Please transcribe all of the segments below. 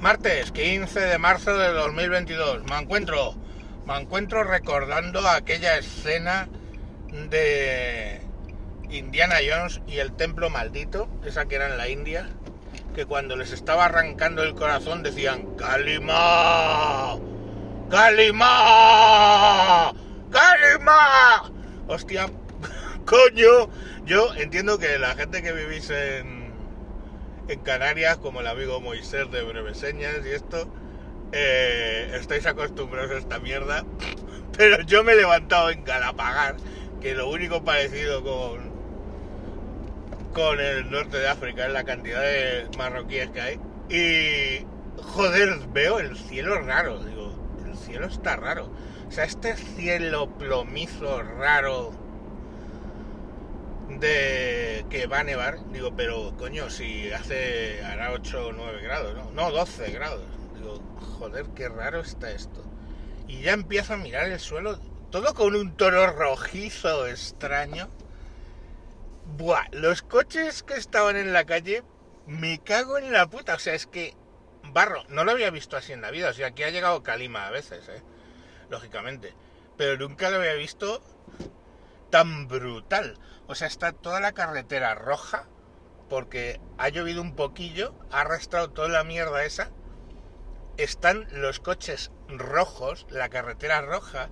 Martes 15 de marzo de 2022. Me encuentro, me encuentro recordando aquella escena de Indiana Jones y el templo maldito, esa que era en la India, que cuando les estaba arrancando el corazón decían Kalima, Kalima, Kalima. Hostia, coño, yo entiendo que la gente que vivís en en Canarias, como el amigo Moisés de Breveseñas y esto, eh, estáis acostumbrados a esta mierda, pero yo me he levantado en Galapagar, que lo único parecido con, con el norte de África es la cantidad de marroquíes que hay, y joder, veo el cielo raro, digo, el cielo está raro. O sea, este cielo plomizo raro de que va a nevar, digo, pero coño, si hace, hará 8 o 9 grados, ¿no? No, 12 grados. Digo, joder, qué raro está esto. Y ya empiezo a mirar el suelo, todo con un tono rojizo extraño. Buah, los coches que estaban en la calle, me cago en la puta. O sea, es que barro, no lo había visto así en la vida. O sea, aquí ha llegado Calima a veces, ¿eh? Lógicamente. Pero nunca lo había visto tan brutal. O sea, está toda la carretera roja porque ha llovido un poquillo, ha arrastrado toda la mierda esa. Están los coches rojos, la carretera roja.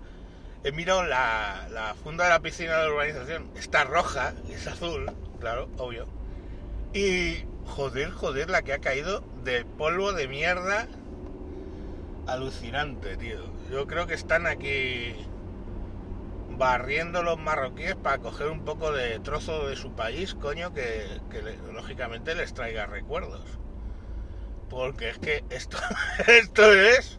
He mirado la, la funda de la piscina de urbanización. Está roja, es azul, claro, obvio. Y joder, joder, la que ha caído de polvo de mierda. Alucinante, tío. Yo creo que están aquí barriendo los marroquíes para coger un poco de trozo de su país, coño, que, lógicamente les traiga recuerdos. Porque es que esto, esto es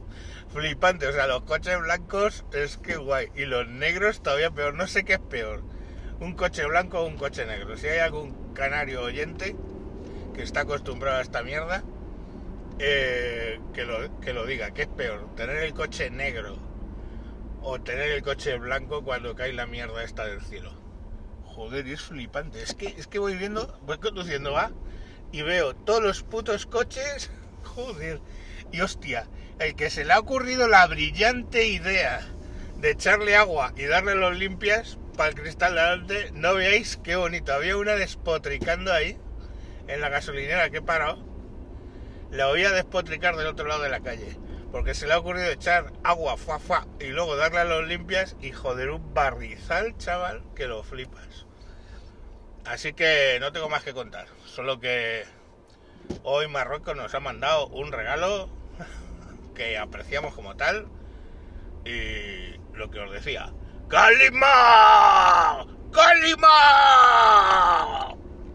flipante. O sea, los coches blancos es que guay. Y los negros todavía peor. No sé qué es peor. Un coche blanco o un coche negro. Si hay algún canario oyente que está acostumbrado a esta mierda, eh, que, lo, que lo diga. ¿Qué es peor? Tener el coche negro o tener el coche blanco cuando cae la mierda esta del cielo. Joder, es flipante. Es que, es que voy viendo, voy conduciendo, va, y veo todos los putos coches. Joder. Y hostia, el que se le ha ocurrido la brillante idea de echarle agua y darle los limpias para el cristal delante, no veáis qué bonito. Había una despotricando ahí, en la gasolinera que he parado. La oía despotricar del otro lado de la calle porque se le ha ocurrido echar agua, fa, fa, y luego darle a los limpias y joder un barrizal, chaval, que lo flipas. Así que no tengo más que contar, solo que hoy Marruecos nos ha mandado un regalo que apreciamos como tal y lo que os decía, ¡Calima! ¡Calima!